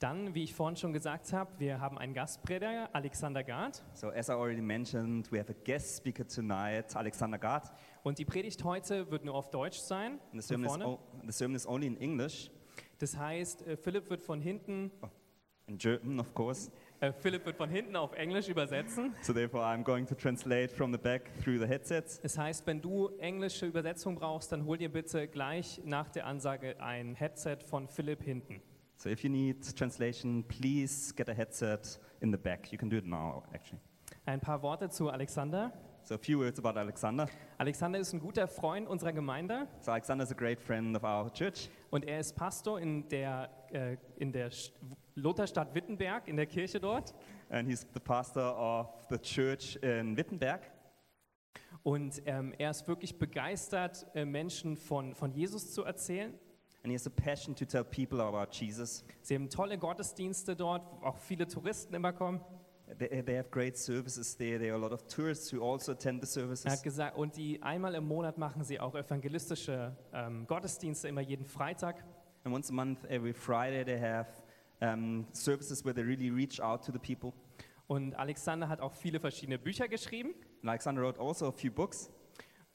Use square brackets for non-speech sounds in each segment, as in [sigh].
Dann, wie ich vorhin schon gesagt habe, wir haben einen Gastprediger, Alexander Gard. So, as I already mentioned, we have a guest speaker tonight, Alexander Gard. Und die Predigt heute wird nur auf Deutsch sein. And the sermon, is, vorne. o- the sermon is only in English, Das heißt, äh, Philipp wird von hinten, in German, of course. äh, Philipp wird von hinten auf Englisch übersetzen. So, therefore, I'm going to translate from the back through the headsets. Das heißt, wenn du englische Übersetzung brauchst, dann hol dir bitte gleich nach der Ansage ein Headset von Philipp hinten. So, if you need translation, please get a headset in the back. You can do it now, actually. Ein paar Worte zu Alexander. So, a few words about Alexander. Alexander ist ein guter Freund unserer Gemeinde So, Alexander is a great friend of our church. und er ist Pastor in der, äh, in der Lutherstadt Wittenberg, in der Kirche dort. And he's the pastor of the church in Wittenberg. Und ähm, er ist wirklich begeistert, äh, Menschen von, von Jesus zu erzählen. And he has a passion to tell people about Jesus. Sie haben tolle Gottesdienste dort, wo auch viele Touristen immer kommen. They, they have great services there. There are a lot of tourists who also attend the Er hat services. gesagt, und die einmal im Monat machen sie auch evangelistische ähm, Gottesdienste, immer jeden Freitag. And once a month, every Friday, they have um, services where they really reach out to the people. Und Alexander hat auch viele verschiedene Bücher geschrieben. And Alexander wrote also a few books.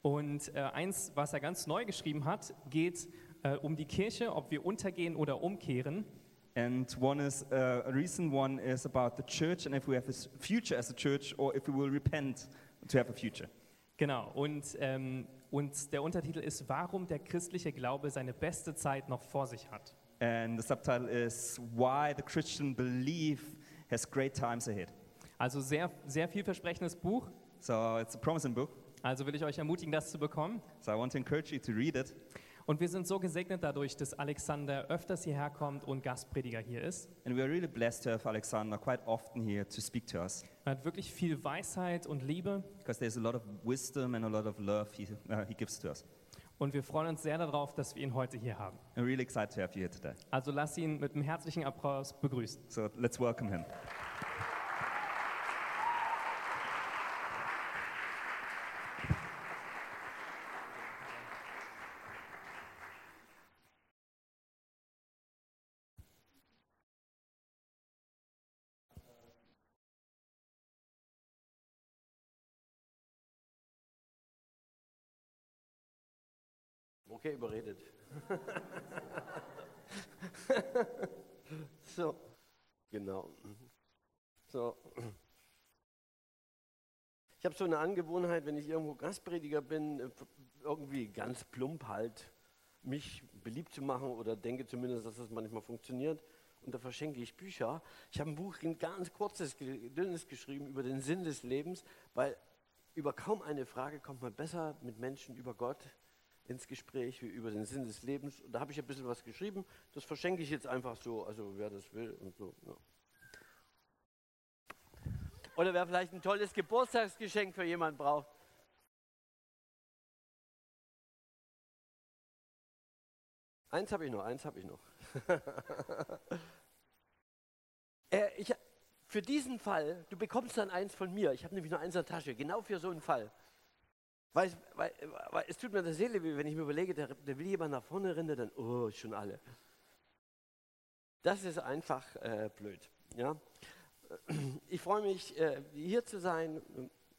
Und äh, eins, was er ganz neu geschrieben hat, geht äh, um die Kirche, ob wir untergehen oder umkehren. And one is, uh, a recent one is about the church and if we have a future as a church or if we will repent to have a future. Genau. Und, ähm, und der Untertitel ist, warum der christliche Glaube seine beste Zeit noch vor sich hat. And the subtitle is Why the Christian Belief Has Great Times Ahead. Also sehr, sehr vielversprechendes Buch. So it's a promising book. Also will ich euch ermutigen, das zu bekommen. So I want to encourage you to read it. Und wir sind so gesegnet dadurch, dass Alexander öfters hierher kommt und Gastprediger hier ist. And we are really blessed to have Alexander quite often here to speak to us Er hat wirklich viel Weisheit und Liebe. because there's a lot of wisdom and a lot of love he, uh, he gives to us. Und wir freuen uns sehr darauf, dass wir ihn heute hier haben. I'm really excited to have you here today. Also lass ihn mit einem herzlichen Applaus begrüßen. So let's welcome him. Okay, überredet. [laughs] so, genau. So. Ich habe so eine Angewohnheit, wenn ich irgendwo Gastprediger bin, äh, irgendwie ganz plump halt, mich beliebt zu machen oder denke zumindest, dass das manchmal funktioniert. Und da verschenke ich Bücher. Ich habe ein Buch, ein ganz kurzes, dünnes geschrieben über den Sinn des Lebens, weil über kaum eine Frage kommt man besser mit Menschen über Gott ins Gespräch wie über den Sinn des Lebens. Und da habe ich ein bisschen was geschrieben. Das verschenke ich jetzt einfach so, also wer das will und so. Ja. Oder wer vielleicht ein tolles Geburtstagsgeschenk für jemanden braucht. Eins habe ich noch, eins habe ich noch. [laughs] äh, ich, für diesen Fall, du bekommst dann eins von mir. Ich habe nämlich nur eins in der Tasche, genau für so einen Fall. Weil, es- weil, weil es tut mir der Seele weh, wenn ich mir überlege, der, der will jemand nach vorne rennen, dann, oh, schon alle. Das ist einfach äh, blöd. Ja? Ich freue mich, äh, hier zu sein.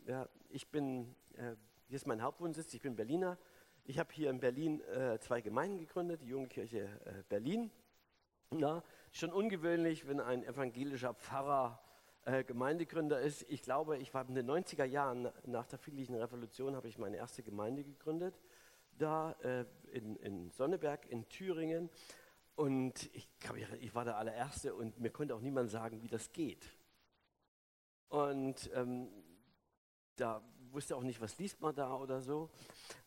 Ja, ich bin, äh, hier ist mein Hauptwohnsitz, ich bin Berliner. Ich habe hier in Berlin äh, zwei Gemeinden gegründet, die Junge Kirche äh, Berlin. Ja, schon ungewöhnlich, wenn ein evangelischer Pfarrer äh, Gemeindegründer ist. Ich glaube, ich war in den 90er Jahren nach der friedlichen Revolution habe ich meine erste Gemeinde gegründet, da äh, in, in Sonneberg in Thüringen. Und ich, ich war der allererste und mir konnte auch niemand sagen, wie das geht. Und ähm, da wusste auch nicht, was liest man da oder so.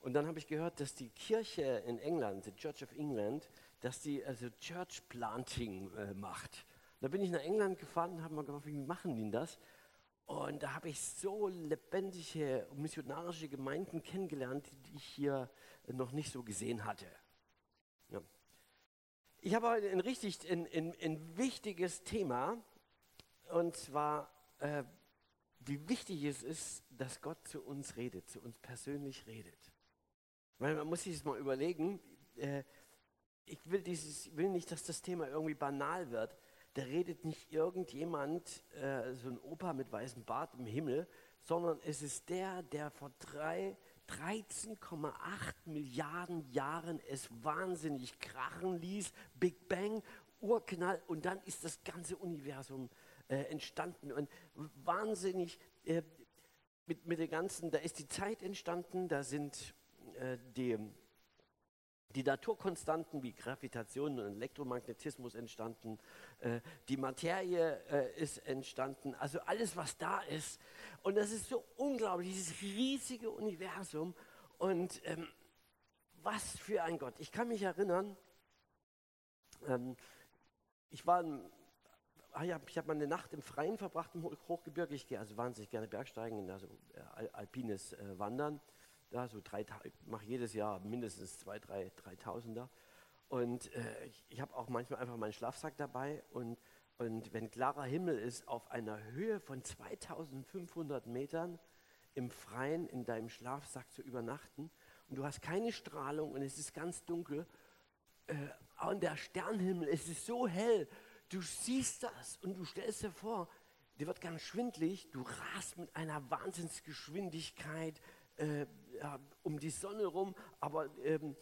Und dann habe ich gehört, dass die Kirche in England, die Church of England, dass die also Church Planting äh, macht. Da bin ich nach England gefahren und habe mal gefragt, wie machen die das? Und da habe ich so lebendige missionarische Gemeinden kennengelernt, die ich hier noch nicht so gesehen hatte. Ja. Ich habe heute ein richtig ein, ein, ein wichtiges Thema und zwar, äh, wie wichtig es ist, dass Gott zu uns redet, zu uns persönlich redet. Weil man muss sich das mal überlegen, äh, ich will, dieses, will nicht, dass das Thema irgendwie banal wird. Da redet nicht irgendjemand, äh, so ein Opa mit weißem Bart im Himmel, sondern es ist der, der vor drei 13,8 Milliarden Jahren es wahnsinnig krachen ließ, Big Bang, Urknall und dann ist das ganze Universum äh, entstanden. Und wahnsinnig äh, mit, mit der ganzen, da ist die Zeit entstanden, da sind äh, die, die Naturkonstanten wie Gravitation und Elektromagnetismus entstanden, äh, die Materie äh, ist entstanden, also alles, was da ist. Und das ist so unglaublich, dieses riesige Universum. Und ähm, was für ein Gott. Ich kann mich erinnern, ähm, ich war, ah ich habe mal eine Nacht im Freien verbracht im Hochgebirge. Ich gehe also wahnsinnig gerne Bergsteigen, also äh, alpines äh, Wandern. Da so drei, ich mache jedes Jahr mindestens zwei, drei, dreitausender. Und äh, ich, ich habe auch manchmal einfach meinen Schlafsack dabei und und wenn klarer Himmel ist, auf einer Höhe von 2500 Metern im Freien in deinem Schlafsack zu übernachten und du hast keine Strahlung und es ist ganz dunkel äh, und der Sternenhimmel, es ist so hell, du siehst das und du stellst dir vor, dir wird ganz schwindlig, du rast mit einer Wahnsinnsgeschwindigkeit äh, um die Sonne rum, aber ähm,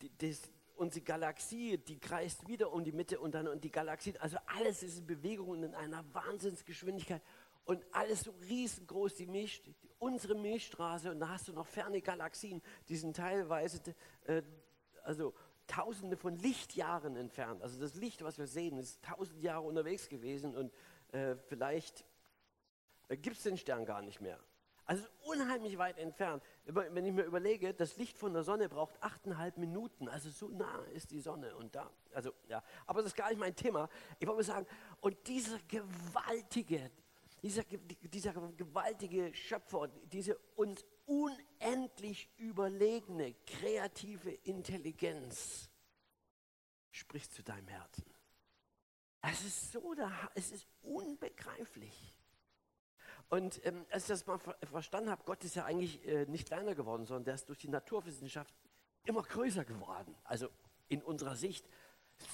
die, das, unsere Galaxie, die kreist wieder um die Mitte und dann und die Galaxie, also alles ist in Bewegung und in einer Wahnsinnsgeschwindigkeit und alles so riesengroß, die Milch, unsere Milchstraße und da hast du noch ferne Galaxien, die sind teilweise, äh, also tausende von Lichtjahren entfernt. Also das Licht, was wir sehen, ist tausend Jahre unterwegs gewesen und äh, vielleicht äh, gibt es den Stern gar nicht mehr. Also unheimlich weit entfernt. Wenn ich mir überlege, das Licht von der Sonne braucht achteinhalb Minuten. Also so nah ist die Sonne und da. Also ja, aber das ist gar nicht mein Thema. Ich wollte sagen, und dieser gewaltige, dieser, dieser gewaltige Schöpfer, diese uns unendlich überlegene, kreative Intelligenz spricht zu deinem Herzen. Es ist so, es ist unbegreiflich. Und ähm, als ich das mal ver verstanden habe, Gott ist ja eigentlich äh, nicht kleiner geworden, sondern der ist durch die Naturwissenschaft immer größer geworden. Also in unserer Sicht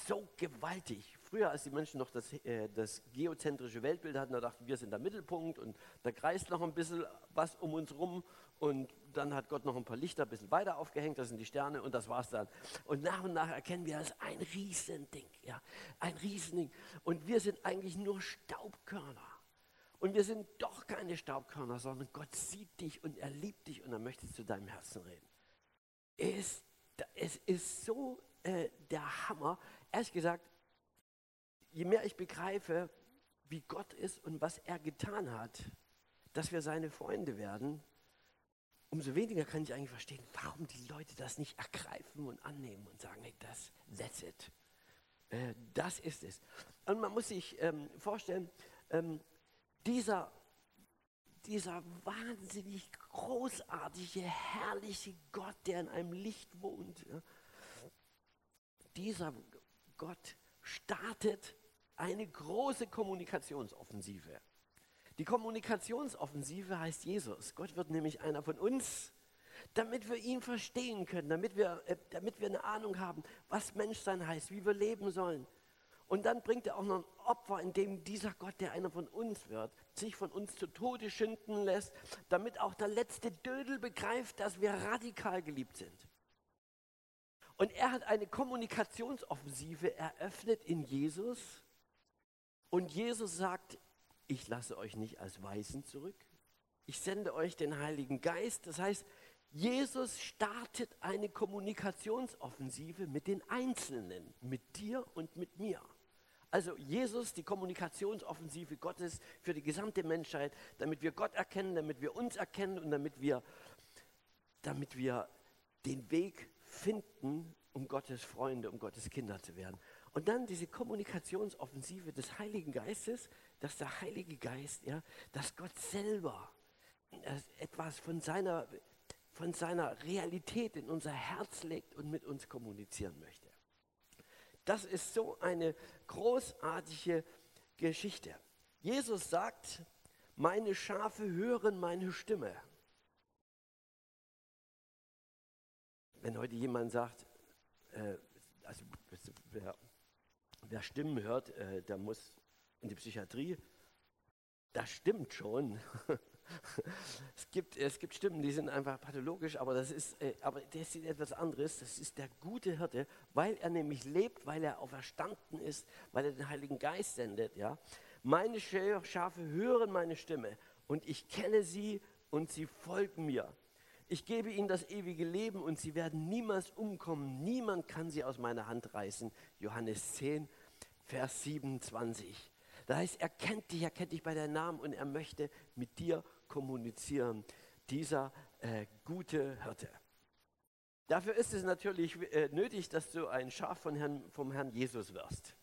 so gewaltig. Früher, als die Menschen noch das, äh, das geozentrische Weltbild hatten, da dachten wir sind der Mittelpunkt und da kreist noch ein bisschen was um uns rum und dann hat Gott noch ein paar Lichter ein bisschen weiter aufgehängt, das sind die Sterne und das war's dann. Und nach und nach erkennen wir, das ist ein Riesending, ja, ein Riesending. Und wir sind eigentlich nur Staubkörner. Und wir sind doch keine Staubkörner, sondern Gott sieht dich und er liebt dich und er möchte zu deinem Herzen reden. Es, es ist so äh, der Hammer. Ehrlich gesagt, je mehr ich begreife, wie Gott ist und was er getan hat, dass wir seine Freunde werden, umso weniger kann ich eigentlich verstehen, warum die Leute das nicht ergreifen und annehmen und sagen, hey, das, that's it. Äh, das ist es. Und man muss sich ähm, vorstellen, ähm, dieser, dieser wahnsinnig großartige, herrliche Gott, der in einem Licht wohnt, dieser Gott startet eine große Kommunikationsoffensive. Die Kommunikationsoffensive heißt Jesus. Gott wird nämlich einer von uns, damit wir ihn verstehen können, damit wir, äh, damit wir eine Ahnung haben, was Menschsein heißt, wie wir leben sollen. Und dann bringt er auch noch ein Opfer, in dem dieser Gott, der einer von uns wird, sich von uns zu Tode schinden lässt, damit auch der letzte Dödel begreift, dass wir radikal geliebt sind. Und er hat eine Kommunikationsoffensive eröffnet in Jesus. Und Jesus sagt, ich lasse euch nicht als Weisen zurück. Ich sende euch den Heiligen Geist. Das heißt, Jesus startet eine Kommunikationsoffensive mit den Einzelnen, mit dir und mit mir. Also Jesus, die Kommunikationsoffensive Gottes für die gesamte Menschheit, damit wir Gott erkennen, damit wir uns erkennen und damit wir, damit wir den Weg finden, um Gottes Freunde, um Gottes Kinder zu werden. Und dann diese Kommunikationsoffensive des Heiligen Geistes, dass der Heilige Geist, ja, dass Gott selber etwas von seiner, von seiner Realität in unser Herz legt und mit uns kommunizieren möchte. Das ist so eine großartige Geschichte. Jesus sagt, meine Schafe hören meine Stimme. Wenn heute jemand sagt, äh, also wer, wer, Stimmen hört, äh, der muss in die Psychiatrie. Das stimmt schon. [laughs] [laughs] es, gibt, es gibt Stimmen, die sind einfach pathologisch, aber das ist, äh, aber das ist etwas anderes. Das ist der gute Hirte, weil er nämlich lebt, weil er auferstanden ist, weil er den Heiligen Geist sendet. Ja? Meine Schafe hören meine Stimme und ich kenne sie und sie folgen mir. Ich gebe ihnen das ewige Leben und sie werden niemals umkommen. Niemand kann sie aus meiner Hand reißen. Johannes 10, Vers 27. Das heißt, er kennt dich, er kennt dich bei deinem Namen und er möchte mit dir kommunizieren. Dieser äh, gute Hirte. Dafür ist es natürlich äh, nötig, dass du ein Schaf von Herrn, vom Herrn Jesus wirst.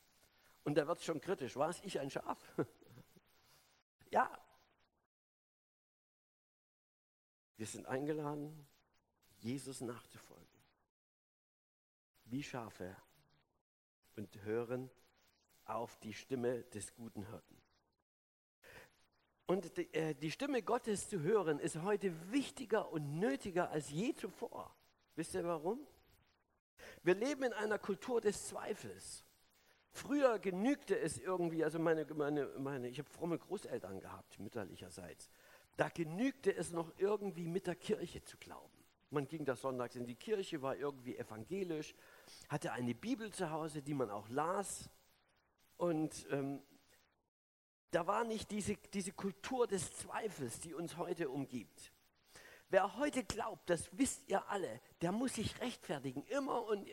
Und da wird es schon kritisch. War es ich ein Schaf? [laughs] ja. Wir sind eingeladen, Jesus nachzufolgen. Wie Schafe und hören auf die Stimme des guten Hirten. Und die, äh, die Stimme Gottes zu hören ist heute wichtiger und nötiger als je zuvor. Wisst ihr warum? Wir leben in einer Kultur des Zweifels. Früher genügte es irgendwie, also meine, meine, meine ich habe fromme Großeltern gehabt, mütterlicherseits. Da genügte es noch irgendwie mit der Kirche zu glauben. Man ging da sonntags in die Kirche, war irgendwie evangelisch, hatte eine Bibel zu Hause, die man auch las. Und ähm, da war nicht diese, diese Kultur des Zweifels, die uns heute umgibt. Wer heute glaubt, das wisst ihr alle, der muss sich rechtfertigen, immer und,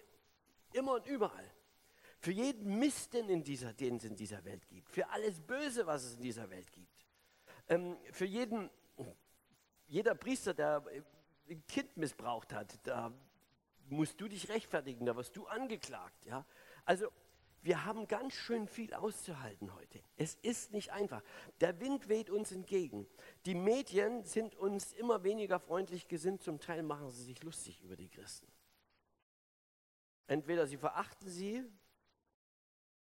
immer und überall. Für jeden Mist, den, in dieser, den es in dieser Welt gibt. Für alles Böse, was es in dieser Welt gibt. Ähm, für jeden, jeder Priester, der ein Kind missbraucht hat, da musst du dich rechtfertigen, da wirst du angeklagt. Ja? Also wir haben ganz schön viel auszuhalten heute. Es ist nicht einfach. Der Wind weht uns entgegen. Die Medien sind uns immer weniger freundlich gesinnt. Zum Teil machen sie sich lustig über die Christen. Entweder sie verachten sie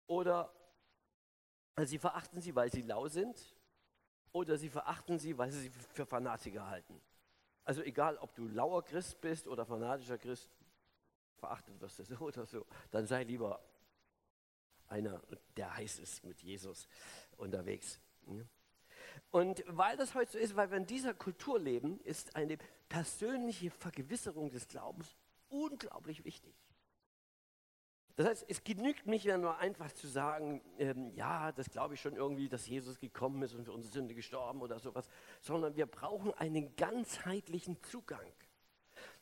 oder also sie verachten sie, weil sie lau sind oder sie verachten sie, weil sie sie für Fanatiker halten. Also egal, ob du lauer Christ bist oder fanatischer Christ, verachtet wirst du so oder so, dann sei lieber einer, der heiß ist mit Jesus unterwegs. Und weil das heute so ist, weil wir in dieser Kultur leben, ist eine persönliche Vergewisserung des Glaubens unglaublich wichtig. Das heißt, es genügt nicht mehr nur einfach zu sagen, ähm, ja, das glaube ich schon irgendwie, dass Jesus gekommen ist und für unsere Sünde gestorben oder sowas, sondern wir brauchen einen ganzheitlichen Zugang.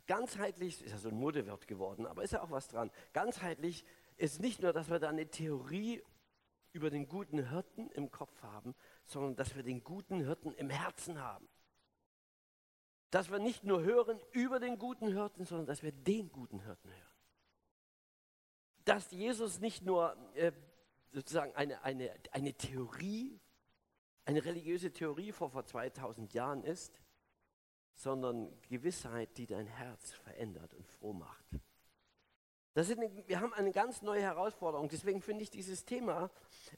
Ganzheitlich ist ja so ein Modewort geworden, aber ist ja auch was dran. Ganzheitlich ist nicht nur, dass wir da eine Theorie über den guten Hirten im Kopf haben, sondern dass wir den guten Hirten im Herzen haben. Dass wir nicht nur hören über den guten Hirten, sondern dass wir den guten Hirten hören. Dass Jesus nicht nur äh, sozusagen eine, eine, eine Theorie, eine religiöse Theorie vor, vor 2000 Jahren ist, sondern Gewissheit, die dein Herz verändert und froh macht. Das eine, wir haben eine ganz neue Herausforderung. Deswegen finde ich dieses Thema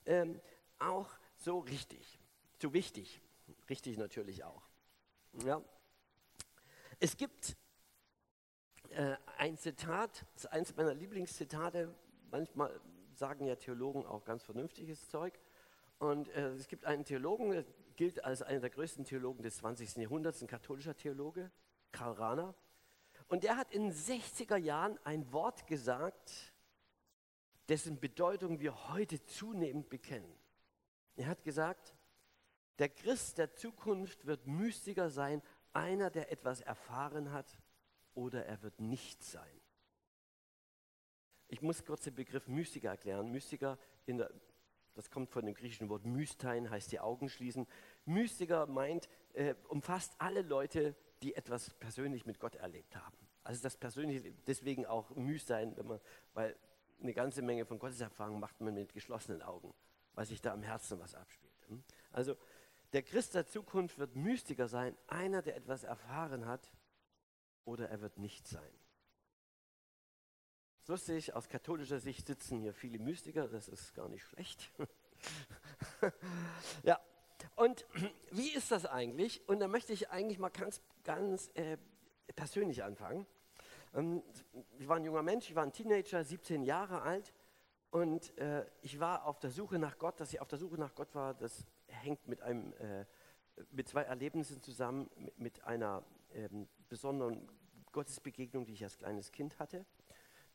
ähm, auch so richtig, so wichtig. Richtig natürlich auch. Ja. Es gibt äh, ein Zitat, das ist eines meiner Lieblingszitate. Manchmal sagen ja Theologen auch ganz vernünftiges Zeug. Und äh, es gibt einen Theologen, der gilt als einer der größten Theologen des 20. Jahrhunderts, ein katholischer Theologe, Karl Rahner. Und er hat in den 60er Jahren ein Wort gesagt, dessen Bedeutung wir heute zunehmend bekennen. Er hat gesagt, der Christ der Zukunft wird Mystiker sein, einer, der etwas erfahren hat, oder er wird nichts sein. Ich muss kurz den Begriff Mystiker erklären. Mystiker, der, das kommt von dem griechischen Wort Mystein, heißt die Augen schließen. Mystiker meint, äh, umfasst alle Leute, die etwas persönlich mit Gott erlebt haben. Also das persönliche, deswegen auch müh sein, wenn man, weil eine ganze Menge von Gotteserfahrung macht man mit geschlossenen Augen, weil sich da am Herzen was abspielt. Hm? Also der Christ der Zukunft wird Mystiker sein, einer, der etwas erfahren hat, oder er wird nicht sein. Lustig, aus katholischer Sicht sitzen hier viele Mystiker, das ist gar nicht schlecht. [laughs] ja, und [clears throat] wie ist das eigentlich? Und da möchte ich eigentlich mal ganz, ganz äh, persönlich anfangen. Ähm, ich war ein junger Mensch, ich war ein Teenager, 17 Jahre alt. Und äh, ich war auf der Suche nach Gott, dass ich auf der Suche nach Gott war, das hängt mit, einem, äh, mit zwei Erlebnissen zusammen, mit, mit einer ähm, besonderen Gottesbegegnung, die ich als kleines Kind hatte.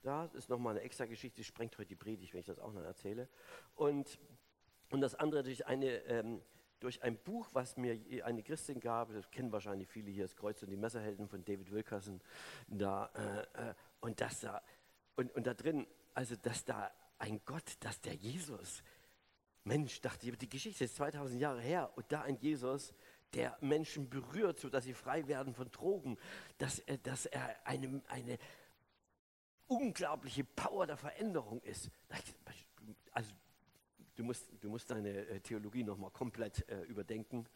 Da ist nochmal eine extra Geschichte, sprengt heute die Predigt, wenn ich das auch noch erzähle. Und, und das andere durch, eine, ähm, durch ein Buch, was mir eine Christin gab, das kennen wahrscheinlich viele hier, das Kreuz und die Messerhelden von David Wilkerson. Da, äh, äh, und, das da, und, und da drin, also dass da ein Gott, dass der Jesus, Mensch, dachte ich, die Geschichte ist 2000 Jahre her und da ein Jesus, der Menschen berührt, sodass sie frei werden von Drogen, dass, dass er eine, eine unglaubliche Power der Veränderung ist. Also du musst, du musst deine äh, Theologie nochmal komplett äh, überdenken.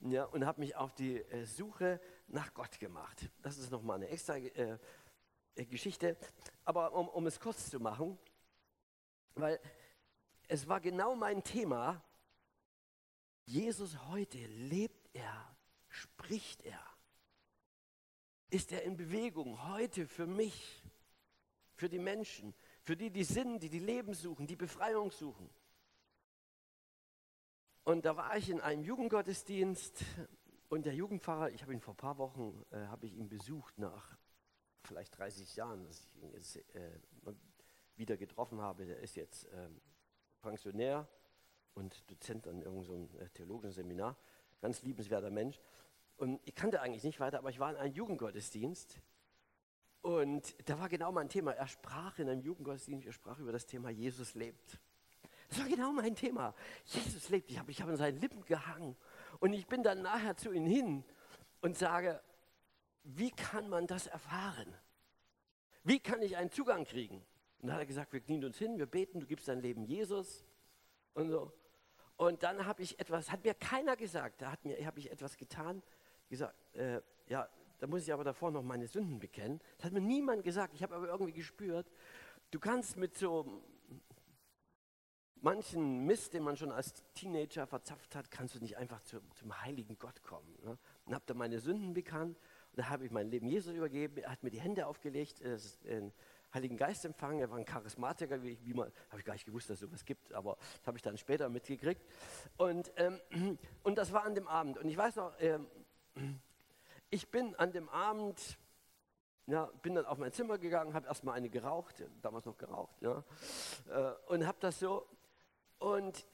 Ja, und habe mich auf die äh, Suche nach Gott gemacht. Das ist nochmal eine extra äh, äh, Geschichte. Aber um, um es kurz zu machen, weil es war genau mein Thema. Jesus heute, lebt er, spricht er? Ist er in Bewegung heute für mich? für die Menschen, für die, die sind, die die Leben suchen, die Befreiung suchen. Und da war ich in einem Jugendgottesdienst und der Jugendpfarrer, ich habe ihn vor ein paar Wochen, äh, habe ich ihn besucht nach vielleicht 30 Jahren, dass ich ihn jetzt äh, wieder getroffen habe. Der ist jetzt äh, Pensionär und Dozent an irgendeinem so äh, theologischen Seminar. Ganz liebenswerter Mensch. Und ich kannte eigentlich nicht weiter, aber ich war in einem Jugendgottesdienst und da war genau mein Thema. Er sprach in einem Jugendgottesdienst, er sprach über das Thema Jesus lebt. Das war genau mein Thema. Jesus lebt. Ich habe ich hab an seinen Lippen gehangen. Und ich bin dann nachher zu ihm hin und sage, wie kann man das erfahren? Wie kann ich einen Zugang kriegen? Und dann hat er gesagt, wir knien uns hin, wir beten, du gibst dein Leben Jesus und so. Und dann habe ich etwas, hat mir keiner gesagt, da habe ich etwas getan, gesagt, äh, ja, da muss ich aber davor noch meine Sünden bekennen. Das hat mir niemand gesagt. Ich habe aber irgendwie gespürt, du kannst mit so manchen Mist, den man schon als Teenager verzapft hat, kannst du nicht einfach zu, zum heiligen Gott kommen. Ne? Und habe dann meine Sünden bekannt und da habe ich mein Leben Jesus übergeben. Er hat mir die Hände aufgelegt, den Heiligen Geist empfangen. Er war ein Charismatiker, wie, wie man, habe ich gar nicht gewusst, dass es sowas gibt, aber das habe ich dann später mitgekriegt. Und, ähm, [clears throat] und das war an dem Abend. Und ich weiß noch, ähm, [clears throat] ich bin an dem Abend, ja, bin dann auf mein Zimmer gegangen, habe erstmal eine geraucht, damals noch geraucht, ja, äh, und habe das so, und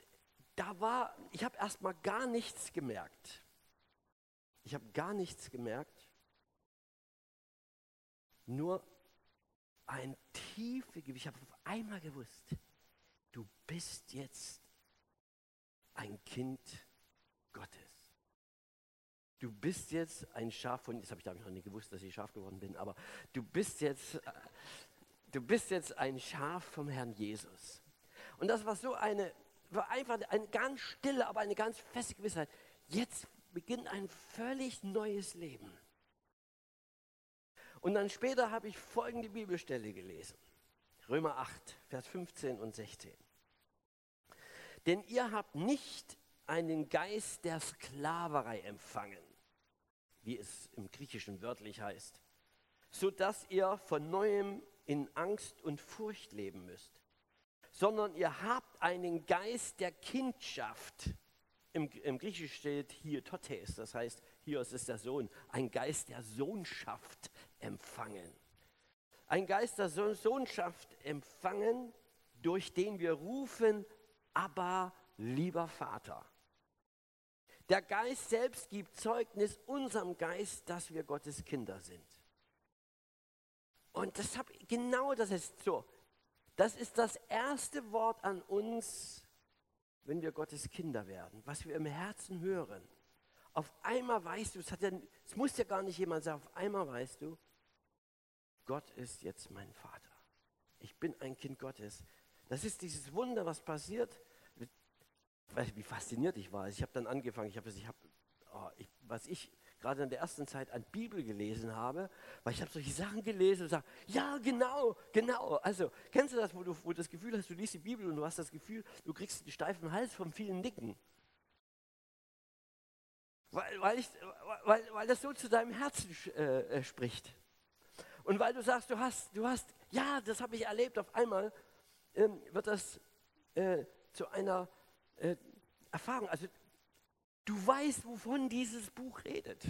da war, ich habe erstmal gar nichts gemerkt. Ich habe gar nichts gemerkt, nur ein tiefe Gewicht. Ich habe auf einmal gewusst, du bist jetzt ein Kind Gottes. Du bist jetzt ein Schaf von, das habe ich damals noch nicht gewusst, dass ich Schaf geworden bin, aber du bist jetzt, äh, du bist jetzt ein Schaf vom Herrn Jesus. Und das war so eine, war einfach eine ganz stille, aber eine ganz feste Gewissheit. Jetzt beginnt ein völlig neues Leben. Und dann später habe ich folgende Bibelstelle gelesen. Römer 8, Vers 15 und 16. Denn ihr habt nicht einen Geist der Sklaverei empfangen, wie es im Griechischen wörtlich heißt, so dass ihr von neuem in Angst und Furcht leben müsst, sondern ihr habt einen Geist der Kindschaft. Im, im Griechischen steht hier Totes, das heißt, hier ist der Sohn, ein Geist der Sohnschaft empfangen. Ein Geist der Sohnschaft empfangen, durch den wir rufen, aber lieber Vater. Der Geist selbst gibt Zeugnis unserem Geist, dass wir Gottes Kinder sind. Und das hab, genau das ist so. Das ist das erste Wort an uns, wenn wir Gottes Kinder werden, was wir im Herzen hören. Auf einmal weißt du, es, ja, es muss ja gar nicht jemand sagen, auf einmal weißt du, Gott ist jetzt mein Vater. Ich bin ein Kind Gottes. Das ist dieses Wunder, was passiert, wie fasziniert ich war. Ich habe dann angefangen, ich habe, ich hab, oh, ich, was ich gerade in der ersten Zeit an Bibel gelesen habe, weil ich habe solche Sachen gelesen und sage, ja, genau, genau. Also, kennst du das, wo du, wo das Gefühl hast, du liest die Bibel und du hast das Gefühl, du kriegst einen steifen Hals vom vielen Nicken. Weil, weil, ich, weil, weil das so zu deinem Herzen äh, äh, spricht. Und weil du sagst, du hast, du hast, ja, das habe ich erlebt auf einmal, ähm, wird das äh, zu einer äh, Erfahrung. Also du weißt, wovon dieses Buch redet.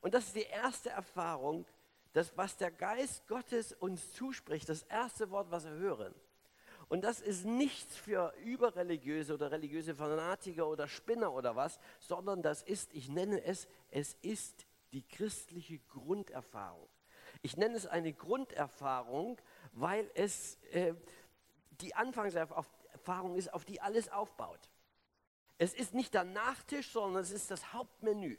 Und das ist die erste Erfahrung, das, was der Geist Gottes uns zuspricht, das erste Wort, was wir hören. Und das ist nichts für überreligiöse oder religiöse Fanatiker oder Spinner oder was, sondern das ist, ich nenne es, es ist die christliche Grunderfahrung. Ich nenne es eine Grunderfahrung, weil es äh, die Anfangserfahrung ist, auf die alles aufbaut. Es ist nicht der Nachtisch, sondern es ist das Hauptmenü.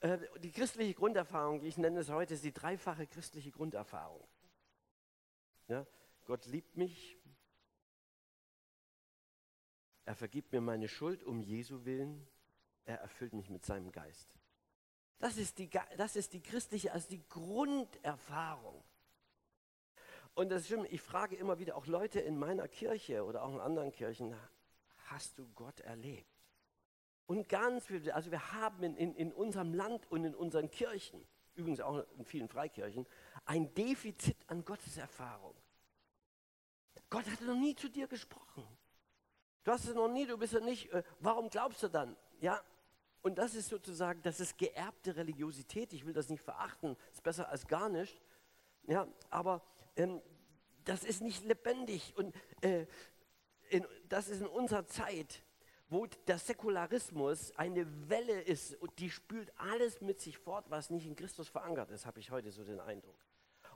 Äh, die christliche Grunderfahrung, ich nenne es heute, ist die dreifache christliche Grunderfahrung. Ja? Gott liebt mich, er vergibt mir meine Schuld um Jesu willen, er erfüllt mich mit seinem Geist. Das ist die, das ist die christliche, also die Grunderfahrung. Und das stimmt, ich frage immer wieder auch Leute in meiner Kirche oder auch in anderen Kirchen, hast du Gott erlebt? Und ganz viel, also wir haben in, in, in unserem Land und in unseren Kirchen, übrigens auch in vielen Freikirchen, ein Defizit an Gotteserfahrung. Gott hatte noch nie zu dir gesprochen. Du hast es noch nie, du bist ja nicht, äh, warum glaubst du dann? Ja, und das ist sozusagen, das ist geerbte Religiosität. Ich will das nicht verachten, ist besser als gar nicht. Ja, aber ähm, das ist nicht lebendig und äh, in, das ist in unserer Zeit, wo der Säkularismus eine Welle ist und die spült alles mit sich fort, was nicht in Christus verankert ist, habe ich heute so den Eindruck.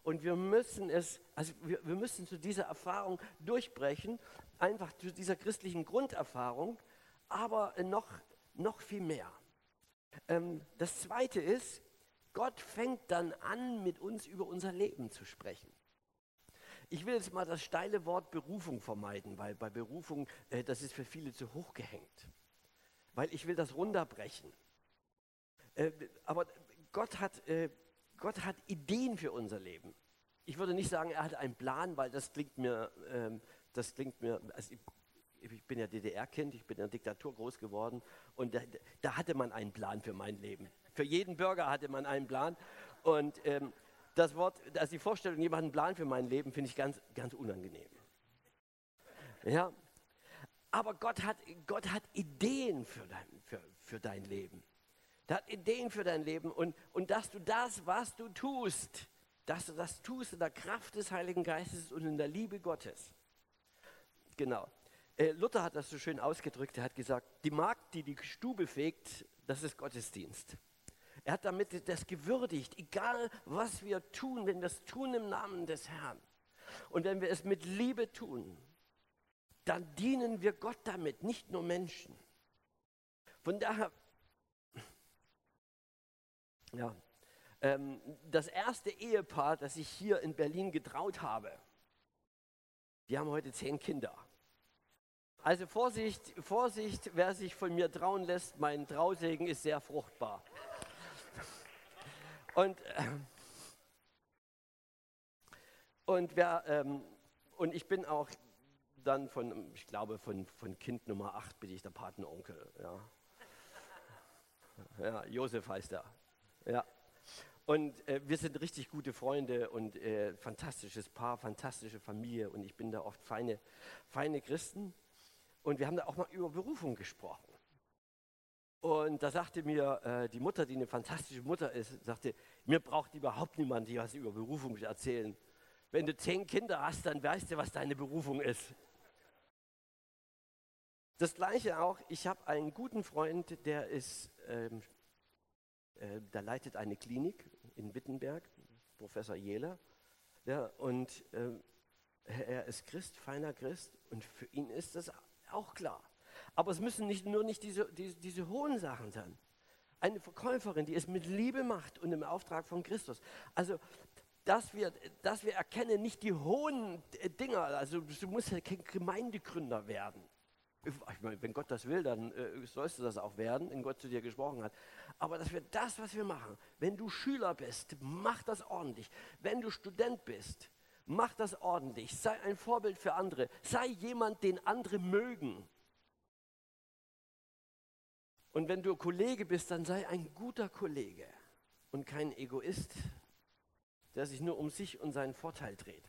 Und wir müssen es, also wir, wir müssen zu dieser Erfahrung durchbrechen, einfach zu dieser christlichen Grunderfahrung, aber noch noch viel mehr. Ähm, das Zweite ist, Gott fängt dann an, mit uns über unser Leben zu sprechen. Ich will jetzt mal das steile Wort Berufung vermeiden, weil bei Berufung, äh, das ist für viele zu hoch gehängt. Weil ich will das runterbrechen. Äh, aber Gott hat, äh, Gott hat Ideen für unser Leben. Ich würde nicht sagen, er hat einen Plan, weil das klingt mir, ähm, das klingt mir, also ich bin ja DDR-Kind, ich bin in der Diktatur groß geworden und da, da, hatte man einen Plan für mein Leben. Für jeden Bürger hatte man einen Plan und ähm, das Wort, also die Vorstellung, jemand einen Plan für mein Leben, finde ich ganz, ganz unangenehm. Ja, aber Gott hat, Gott hat Ideen für dein, für, für dein Leben. Er hat Ideen für dein Leben und, und dass du das, was du tust, dass du das tust in der Kraft des Heiligen Geistes und in der Liebe Gottes. Genau. Äh, Luther hat das so schön ausgedrückt. Er hat gesagt, die Magd, die die Stube fegt, das ist Gottesdienst. Er hat damit das gewürdigt, egal was wir tun, wenn wir es tun im Namen des Herrn und wenn wir es mit Liebe tun, dann dienen wir Gott damit, nicht nur Menschen. Von daher, ja, ähm, das erste Ehepaar, das ich hier in Berlin getraut habe, die haben heute zehn Kinder. Also Vorsicht, Vorsicht, wer sich von mir trauen lässt, mein Trausegen ist sehr fruchtbar. Und, äh, und, wer, ähm, und ich bin auch dann von, ich glaube, von, von Kind Nummer 8 bin ich der Patenonkel. Ja, ja Josef heißt er. Ja. Und äh, wir sind richtig gute Freunde und äh, fantastisches Paar, fantastische Familie und ich bin da oft feine, feine Christen. Und wir haben da auch mal über Berufung gesprochen. Und da sagte mir äh, die Mutter, die eine fantastische Mutter ist, sagte, mir braucht überhaupt niemand, die was über Berufung erzählen. Wenn du zehn Kinder hast, dann weißt du, was deine Berufung ist. Das gleiche auch, ich habe einen guten Freund, der ist, ähm, äh, der leitet eine Klinik in Wittenberg, Professor Jehler. Ja, und äh, er ist Christ, feiner Christ, und für ihn ist das auch klar. Aber es müssen nicht, nur nicht diese, diese, diese hohen Sachen sein. Eine Verkäuferin, die es mit Liebe macht und im Auftrag von Christus. Also, dass wir, dass wir erkennen, nicht die hohen Dinger, also du musst ja kein Gemeindegründer werden. Ich meine, wenn Gott das will, dann äh, sollst du das auch werden, wenn Gott zu dir gesprochen hat. Aber dass wir das, was wir machen, wenn du Schüler bist, mach das ordentlich. Wenn du Student bist, Mach das ordentlich. Sei ein Vorbild für andere. Sei jemand, den andere mögen. Und wenn du Kollege bist, dann sei ein guter Kollege und kein Egoist, der sich nur um sich und seinen Vorteil dreht.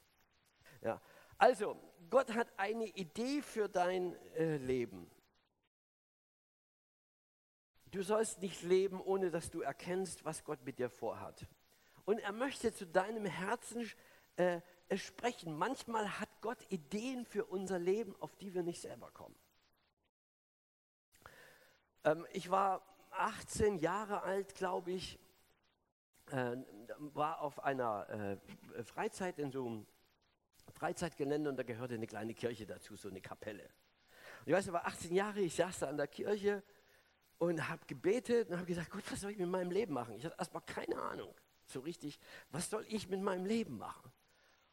Ja. Also, Gott hat eine Idee für dein äh, Leben. Du sollst nicht leben, ohne dass du erkennst, was Gott mit dir vorhat. Und er möchte zu deinem Herzen äh, sprechen. Manchmal hat Gott Ideen für unser Leben, auf die wir nicht selber kommen. Ähm, ich war 18 Jahre alt, glaube ich, äh, war auf einer äh, Freizeit in so einem Freizeitgelände und da gehörte eine kleine Kirche dazu, so eine Kapelle. Und ich weiß, ich war 18 Jahre, ich saß da an der Kirche und habe gebetet und habe gesagt, Gott, was soll ich mit meinem Leben machen? Ich hatte erstmal keine Ahnung so richtig, was soll ich mit meinem Leben machen?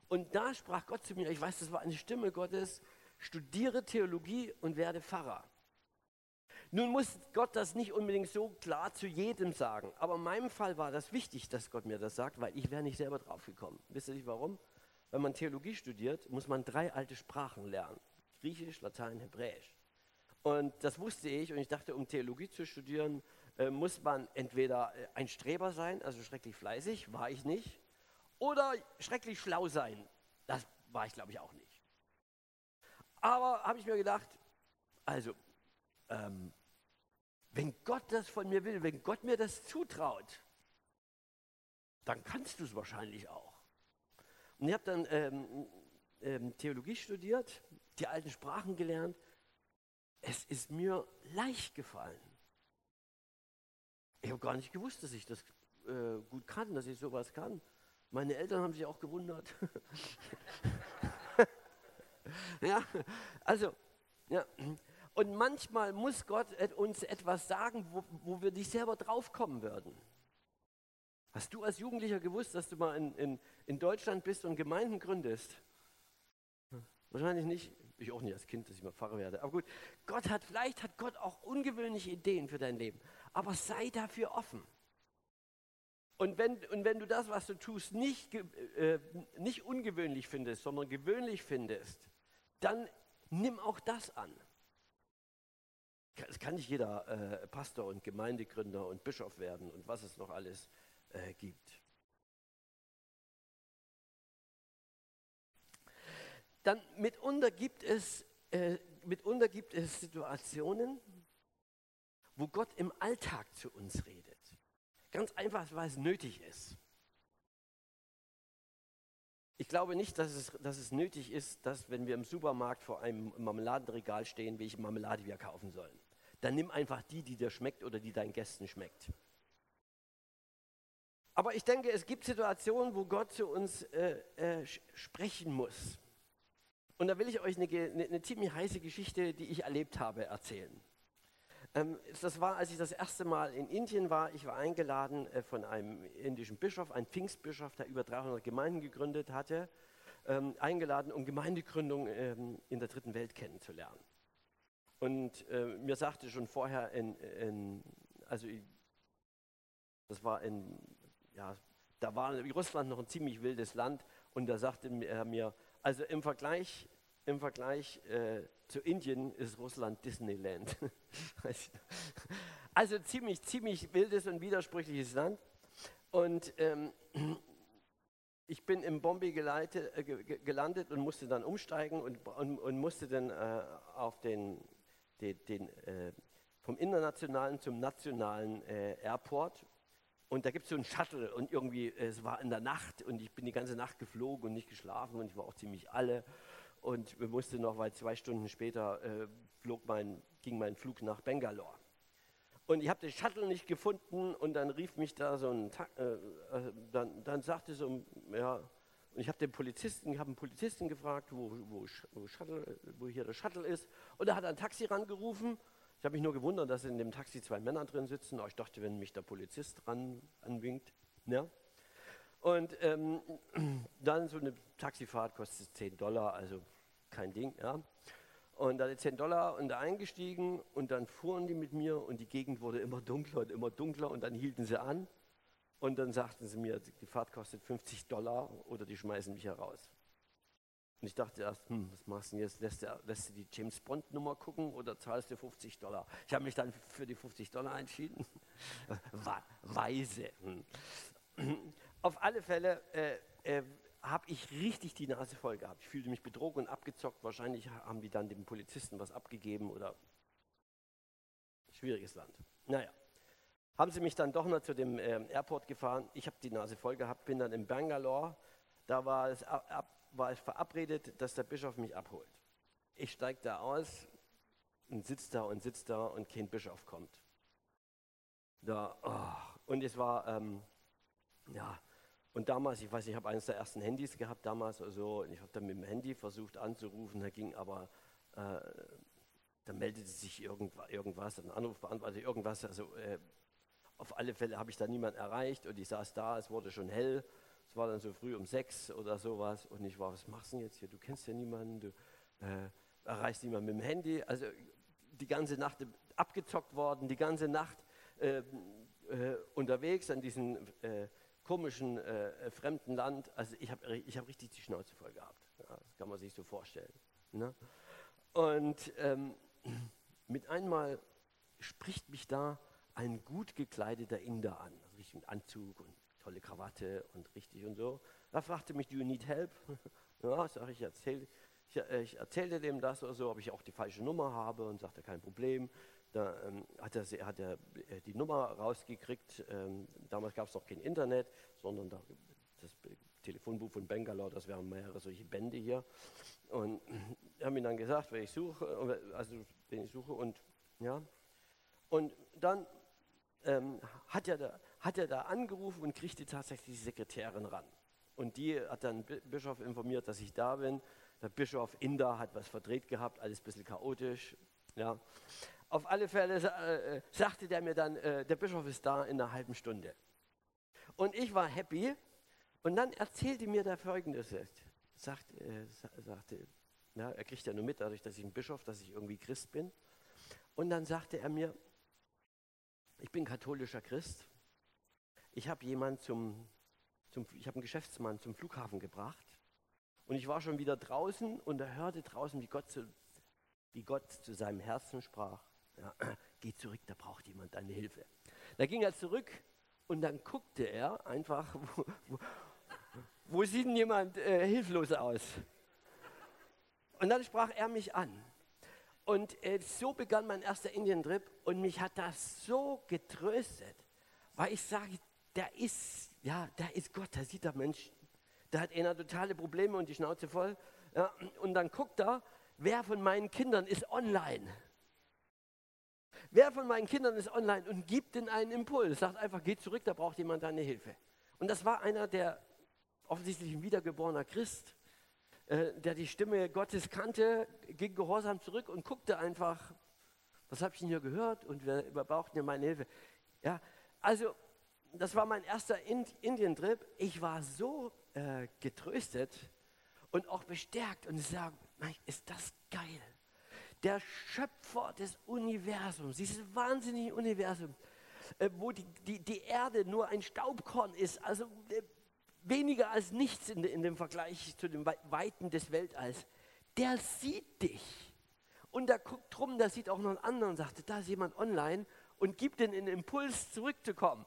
Und da sprach Gott zu mir, ich weiß, das war eine Stimme Gottes, studiere Theologie und werde Pfarrer. Nun muss Gott das nicht unbedingt so klar zu jedem sagen, aber in meinem Fall war das wichtig, dass Gott mir das sagt, weil ich wäre nicht selber drauf gekommen. Wisst ihr nicht warum? Wenn man Theologie studiert, muss man drei alte Sprachen lernen. Griechisch, Latein, Hebräisch. Und das wusste ich und ich dachte, um Theologie zu studieren, äh, muss man entweder äh, ein Streber sein, also schrecklich fleißig, war ich nicht, oder schrecklich schlau sein. Das war ich, glaube ich, auch nicht. Aber habe ich mir gedacht, also, ähm, wenn Gott das von mir will, wenn Gott mir das zutraut, dann kannst du es wahrscheinlich auch. Und ich habe dann ähm, ähm, Theologie studiert, die alten Sprachen gelernt. Es ist mir leicht gefallen. Ich habe gar nicht gewusst, dass ich das äh, gut kann, dass ich sowas kann. Meine Eltern haben sich auch gewundert. [laughs] ja, also, ja. Und manchmal muss Gott uns etwas sagen, wo, wo wir nicht selber draufkommen würden. Hast du als Jugendlicher gewusst, dass du mal in, in, in Deutschland bist und Gemeinden gründest? Wahrscheinlich nicht. Ich auch nicht als Kind, dass ich mal Pfarrer werde. Aber gut, Gott hat, vielleicht hat Gott auch ungewöhnliche Ideen für dein Leben. Aber sei dafür offen. Und wenn, und wenn du das, was du tust, nicht, äh, nicht ungewöhnlich findest, sondern gewöhnlich findest, dann nimm auch das an. Kann nicht jeder äh, Pastor und Gemeindegründer und Bischof werden und was es noch alles äh, gibt. Dann mitunter gibt es, äh, mitunter gibt es Situationen, wo Gott im Alltag zu uns redet. Ganz einfach, weil es nötig ist. Ich glaube nicht, dass es, dass es nötig ist, dass wenn wir im Supermarkt vor einem Marmeladenregal stehen, welche Marmelade wir kaufen sollen. Dann nimm einfach die, die dir schmeckt oder die deinen Gästen schmeckt. Aber ich denke, es gibt Situationen, wo Gott zu uns äh, äh, sprechen muss. Und da will ich euch eine, eine, eine, ziemlich heiße Geschichte, die ich erlebt habe, erzählen. Ähm, das war, als ich das erste Mal in Indien war. Ich war eingeladen äh, von einem indischen Bischof, einem Pfingstbischof, der über 300 Gemeinden gegründet hatte, ähm, eingeladen, um Gemeindegründung ähm, in der dritten Welt kennenzulernen. Und äh, mir sagte schon vorher, in, in, also das war in, ja, da war Russland noch ein ziemlich wildes Land und da sagte er mir, also im Vergleich, im Vergleich äh, zu Indien ist Russland Disneyland. [laughs] also ziemlich, ziemlich wildes und widersprüchliches Land. Und ähm, ich bin in Bombay geleitet, äh, gelandet und musste dann umsteigen und, und, und musste dann äh, auf den, den, den äh, vom internationalen zum nationalen äh, Airport und da gibt es so einen Shuttle und irgendwie, äh, es war in der Nacht und ich bin die ganze Nacht geflogen und nicht geschlafen und ich war auch ziemlich alle. Und wir mussten noch, weil zwei Stunden später äh, flog mein, ging mein Flug nach Bangalore. Und ich habe den Shuttle nicht gefunden und dann rief mich da so ein, äh, äh, dann, dann sagte so, ja, und ich habe den Polizisten, ich einen Polizisten gefragt, wo, wo, wo, Shuttle, wo hier der Shuttle ist. Und er hat ein Taxi rangerufen ich habe mich nur gewundert, dass in dem Taxi zwei Männer drin sitzen. Aber ich dachte, wenn mich der Polizist ran anwinkt. Ja. Und ähm, [clears throat] dann so eine Taxifahrt kostet 10 Dollar, also kein Ding. Ja. Und dann 10 Dollar und da eingestiegen und dann fuhren die mit mir und die Gegend wurde immer dunkler und immer dunkler und dann hielten sie an und dann sagten sie mir, die Fahrt kostet 50 Dollar oder die schmeißen mich heraus. Und ich dachte erst, hm, was machst du denn jetzt? Lässt du, lässt du die James Bond Nummer gucken oder zahlst du 50 Dollar? Ich habe mich dann für die 50 Dollar entschieden. [laughs] Weise. Hm. Auf alle Fälle, äh, äh, habe ich richtig die Nase voll gehabt. Ich fühlte mich betrogen und abgezockt. Wahrscheinlich haben die dann dem Polizisten was abgegeben oder schwieriges Land. Naja, haben sie mich dann doch noch zu dem äh, Airport gefahren. Ich habe die Nase voll gehabt, bin dann in Bangalore. Da war es, ab, war es verabredet, dass der Bischof mich abholt. Ich steige da aus und sitze da und sitze da und kein Bischof kommt. Da, oh. Und es war, ähm, ja, und damals, ich weiß, ich habe eines der ersten Handys gehabt damals, also ich habe dann mit dem Handy versucht anzurufen, da ging aber, äh, da meldete sich irgendwas, irgendwas ein Anrufbeantworter, irgendwas, also äh, auf alle Fälle habe ich da niemanden erreicht und ich saß da, es wurde schon hell, es war dann so früh um sechs oder sowas und ich war, was machst du denn jetzt hier, du kennst ja niemanden, du äh, erreichst niemanden mit dem Handy, also die ganze Nacht abgezockt worden, die ganze Nacht äh, äh, unterwegs an diesem äh, komischen äh, fremden Land. Also ich habe ich hab richtig die Schnauze voll gehabt. Ja, das kann man sich so vorstellen. Ne? Und ähm, mit einmal spricht mich da ein gut gekleideter Inder an, also richtig mit Anzug und tolle Krawatte und richtig und so. Da fragte mich, do you need help? [laughs] ja, sag ich, erzähl, ich, äh, ich erzählte dem das oder so, ob ich auch die falsche Nummer habe und sagte, kein Problem. Da ähm, hat, er, hat er äh, die Nummer rausgekriegt. Ähm, damals gab es noch kein Internet, sondern da, das Telefonbuch von Bangalore, das wären mehrere solche Bände hier. Und [clears throat] wir haben ihm dann gesagt, wer ich suche, also wen ich suche und ja. Und dann ähm, hat, er da, hat er da angerufen und kriegte tatsächlich die Sekretärin ran. Und die hat dann Bischof informiert, dass ich da bin. Der Bischof Inder hat was verdreht gehabt, alles ein bisschen chaotisch. Ja. Auf alle Fälle äh, sagte der mir dann, äh, der Bischof ist da in einer halben Stunde. Und ich war happy. Und dann erzählte mir der Folgendes. Sagt, äh, sagte, ja, er kriegt ja nur mit, dadurch, dass ich ein Bischof, dass ich irgendwie Christ bin. Und dann sagte er mir, ich bin katholischer Christ. Ich habe jemanden zum, zum, ich habe einen Geschäftsmann zum Flughafen gebracht. Und ich war schon wieder draußen und er hörte draußen, wie Gott zu, wie Gott zu seinem Herzen sprach. Ja, [clears throat] geh zurück, da braucht jemand deine Hilfe. Da ging er zurück und dann guckte er einfach, wo, wo, wo sieht denn jemand äh, hilflos aus? Und dann sprach er mich an. Und äh, so begann mein erster Indien-Trip und mich hat das so getröstet, weil ich sage, da ist, ja, da ist Gott, da sieht der Mensch, da hat einer totale Probleme und die Schnauze voll. Ja, und dann guckt er, wer von meinen Kindern ist online. Wer von meinen Kindern ist online und gibt den einen Impuls, sagt einfach, geh zurück, da braucht jemand deine Hilfe. Und das war einer, der offensichtlich ein wiedergeborener Christ, äh, der die Stimme Gottes kannte, ging gehorsam zurück und guckte einfach, was habe ich denn hier gehört und wer braucht denn meine Hilfe? Ja, also das war mein erster Indien-Trip. Ich war so äh, getröstet und auch bestärkt und sage, ist das geil. Der Schöpfer des Universums, dieses wahnsinnige Universum, äh, wo die, die, die Erde nur ein Staubkorn ist, also äh, weniger als nichts in, in dem Vergleich zu den Weiten des Weltalls, der sieht dich. Und der guckt drum, der sieht auch noch einen anderen und sagt, da ist jemand online und gibt den einen Impuls zurückzukommen.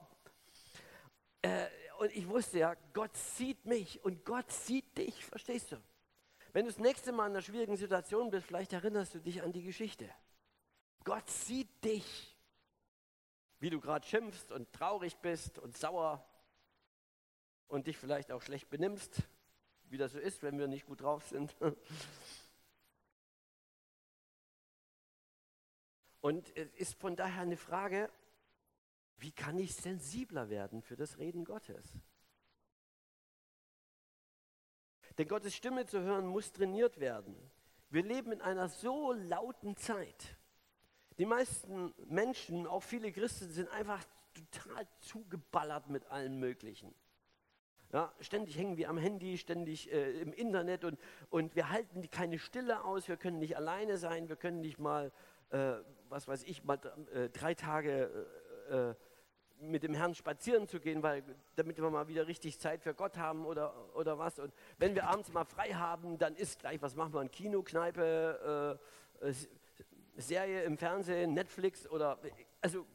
Äh, und ich wusste ja, Gott sieht mich und Gott sieht dich, verstehst du? Wenn du das nächste Mal in einer schwierigen Situation bist, vielleicht erinnerst du dich an die Geschichte. Gott sieht dich, wie du gerade schimpfst und traurig bist und sauer und dich vielleicht auch schlecht benimmst, wie das so ist, wenn wir nicht gut drauf sind. [laughs] Und es ist von daher eine Frage, wie kann ich sensibler werden für das Reden Gottes? Denn Gottes Stimme zu hören muss trainiert werden. Wir leben in einer so lauten Zeit. Die meisten Menschen, auch viele Christen, sind einfach total zugeballert mit allem Möglichen. Ja, ständig hängen wir am Handy, ständig äh, im Internet und, und wir halten die, keine Stille aus, wir können nicht alleine sein, wir können nicht mal, äh, was weiß ich, mal äh, drei Tage äh, äh, mit dem Herrn spazieren zu gehen, weil, damit wir mal wieder richtig Zeit für Gott haben oder, oder was. Und wenn wir abends mal frei haben, dann ist gleich, was machen wir, ein Kino, Kneipe, äh, Serie im Fernsehen, Netflix oder, also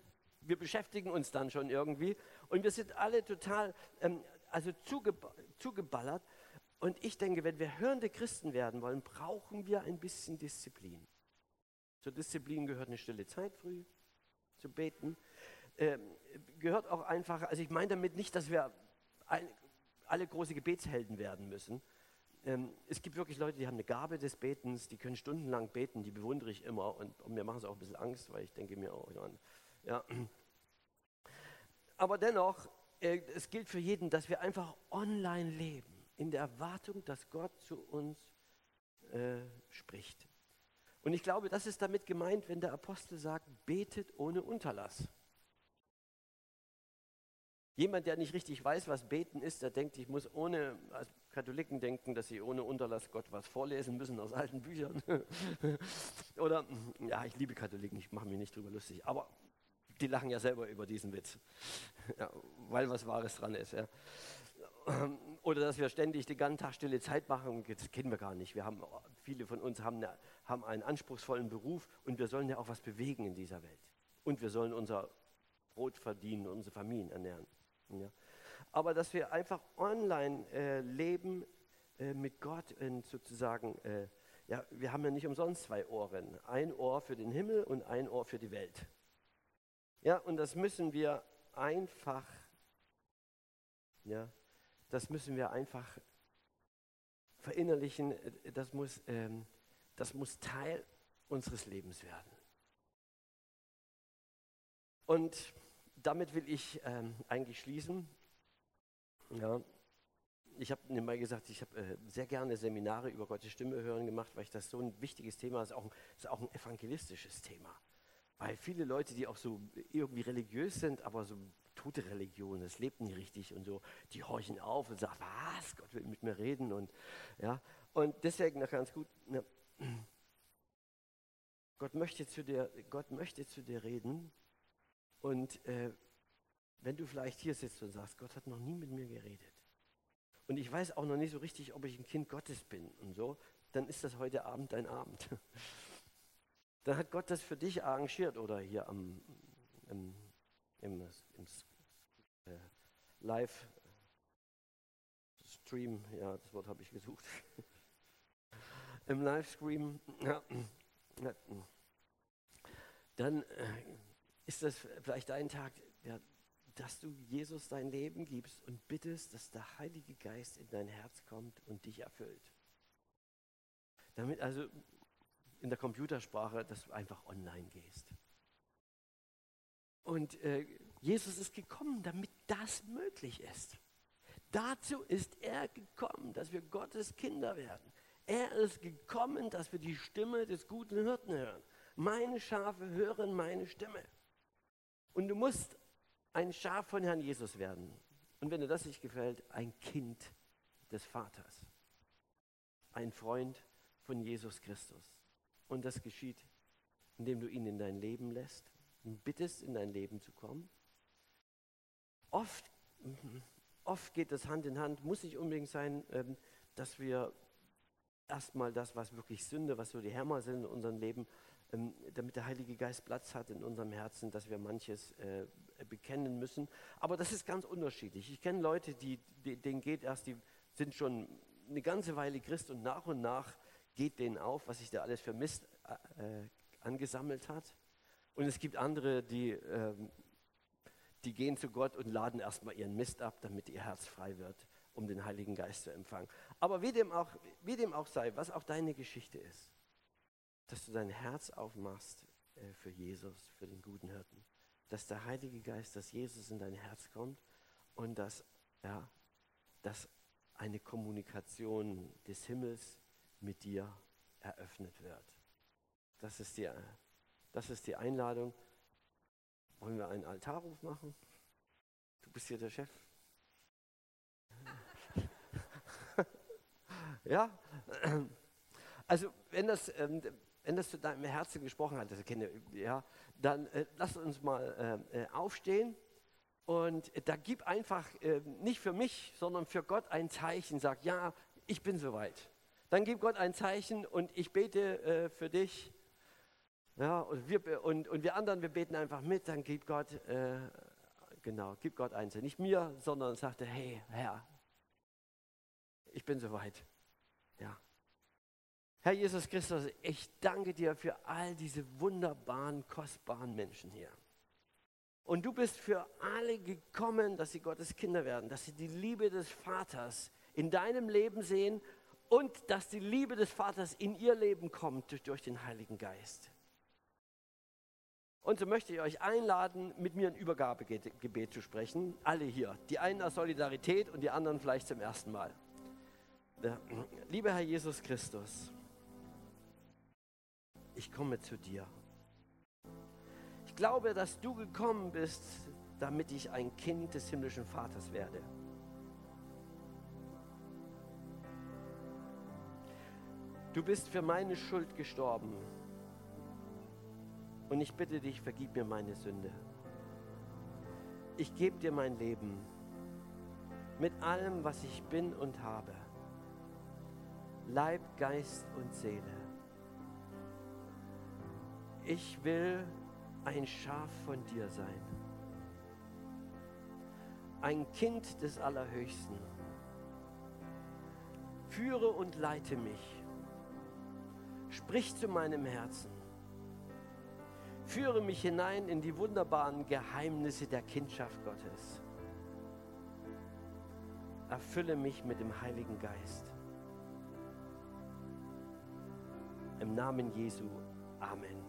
wir beschäftigen uns dann schon irgendwie. Und wir sind alle total ähm, also zuge, zugeballert. Und ich denke, wenn wir hörende Christen werden wollen, brauchen wir ein bisschen Disziplin. Zur Disziplin gehört eine stille Zeit früh, zu beten. Ähm, gehört auch einfach, also ich meine damit nicht, dass wir ein, alle große Gebetshelden werden müssen. Ähm, es gibt wirklich Leute, die haben eine Gabe des Betens, die können stundenlang beten, die bewundere ich immer und, und mir machen es auch ein bisschen Angst, weil ich denke mir auch, ja. Aber dennoch, es gilt für jeden, dass wir einfach online leben in der Erwartung, dass Gott zu uns äh, spricht. Und ich glaube, das ist damit gemeint, wenn der Apostel sagt, betet ohne Unterlass. Jemand, der nicht richtig weiß, was beten ist, der denkt, ich muss ohne, als Katholiken denken, dass sie ohne Unterlass Gott was vorlesen müssen aus alten Büchern. [laughs] Oder, ja, ich liebe Katholiken, ich mache mich nicht drüber lustig, aber die lachen ja selber über diesen Witz, ja, weil was Wahres dran ist. Ja. Oder dass wir ständig den ganzen Tag stille Zeit machen, das kennen wir gar nicht. Wir haben, viele von uns haben, eine, haben einen anspruchsvollen Beruf und wir sollen ja auch was bewegen in dieser Welt. Und wir sollen unser Brot verdienen, unsere Familien ernähren. Ja. Aber dass wir einfach online äh, leben äh, mit Gott und sozusagen, äh, ja, wir haben ja nicht umsonst zwei Ohren. Ein Ohr für den Himmel und ein Ohr für die Welt. Ja, und das müssen wir einfach ja, das müssen wir einfach verinnerlichen, das muss, ähm, das muss Teil unseres Lebens werden. Und damit will ich ähm, eigentlich schließen. Ja, ich habe mal gesagt, ich habe äh, sehr gerne Seminare über Gottes Stimme hören gemacht, weil ich das so ein wichtiges Thema ist, auch, ist auch ein evangelistisches Thema. Weil viele Leute, die auch so irgendwie religiös sind, aber so tote Religion, es lebt nicht richtig und so, die horchen auf und sagen, was, Gott will mit mir reden und ja, und deswegen noch ganz gut, ne, Gott möchte zu dir, Gott möchte zu dir reden und äh, wenn du vielleicht hier sitzt und sagst, Gott hat noch nie mit mir geredet und ich weiß auch noch nicht so richtig, ob ich ein Kind Gottes bin und so, dann ist das heute Abend dein Abend. [laughs] Dann hat Gott das für dich arrangiert oder hier am, im, im, im äh, Live-Stream, ja, das Wort habe ich gesucht. [laughs] Im Livestream, ja, dann äh, ist das vielleicht ein Tag, ja, dass du Jesus dein Leben gibst und bittest, dass der Heilige Geist in dein Herz kommt und dich erfüllt. Damit also in der Computersprache, dass du einfach online gehst. Und äh, Jesus ist gekommen, damit das möglich ist. Dazu ist er gekommen, dass wir Gottes Kinder werden. Er ist gekommen, dass wir die Stimme des guten Hirten hören. Meine Schafe hören meine Stimme. Und du musst ein Schaf von Herrn Jesus werden. Und wenn dir das nicht gefällt, ein Kind des Vaters. Ein Freund von Jesus Christus. Und das geschieht, indem du ihn in dein Leben lässt und bittest, in dein Leben zu kommen. Oft, oft geht das Hand in Hand, muss nicht unbedingt sein, ähm, dass wir erstmal das, was wirklich Sünde, was so die Hämmer sind in unserem Leben, ähm, damit der Heilige Geist Platz hat in unserem Herzen, dass wir manches äh, bekennen müssen. Aber das ist ganz unterschiedlich. Ich kenne Leute, die, denen geht erst, die sind schon eine ganze Weile Christ und nach und nach geht denen auf, was sich da alles für Mist äh, angesammelt hat. Und es gibt andere, die, ähm, die gehen zu Gott und laden erstmal ihren Mist ab, damit ihr Herz frei wird, um den Heiligen Geist zu empfangen. Aber wie dem auch, wie dem auch sei, was auch deine Geschichte ist, dass du dein Herz aufmachst äh, für Jesus, für den guten Hirten. Dass der Heilige Geist, dass Jesus in dein Herz kommt und dass, ja, dass eine Kommunikation des Himmels mit dir eröffnet wird. Das ist die, das ist die Einladung. Wollen wir einen Altarruf machen? Du bist hier der Chef. [laughs] ja, also wenn das, ähm, wenn das zu deinem Herzen gesprochen hat, das kenne, ja, dann äh, lass uns mal äh, äh aufstehen und da gib einfach äh, nicht für mich, sondern für Gott ein Zeichen. Sag, ja, ich bin soweit. Dann gib Gott ein Zeichen und ich bete äh, für dich. Ja, und, wir, und, und wir anderen, wir beten einfach mit, dann gibt Gott, äh, genau, gibt Gott eins. Nicht mir, sondern sagte, hey, Herr, Ich bin soweit. Ja. Herr Jesus Christus, ich danke dir für all diese wunderbaren, kostbaren Menschen hier. Und du bist für alle gekommen, dass sie Gottes Kinder werden, dass sie die Liebe des Vaters in deinem Leben sehen und dass die Liebe des Vaters in ihr Leben kommt durch, durch den Heiligen Geist. Und so möchte ich euch einladen, mit mir ein Übergabegebet zu sprechen. Alle hier. Die einen aus Solidarität und die anderen vielleicht zum ersten Mal. Lieber Herr Jesus Christus, ich komme zu dir. Ich glaube, dass du gekommen bist, damit ich ein Kind des himmlischen Vaters werde. Du bist für meine Schuld gestorben. Und ich bitte dich, vergib mir meine Sünde. Ich gebe dir mein Leben mit allem, was ich bin und habe. Leib, Geist und Seele. Ich will ein Schaf von dir sein. Ein Kind des Allerhöchsten. Führe und leite mich. Sprich zu meinem Herzen. Führe mich hinein in die wunderbaren Geheimnisse der Kindschaft Gottes. Erfülle mich mit dem Heiligen Geist. Im Namen Jesu. Amen.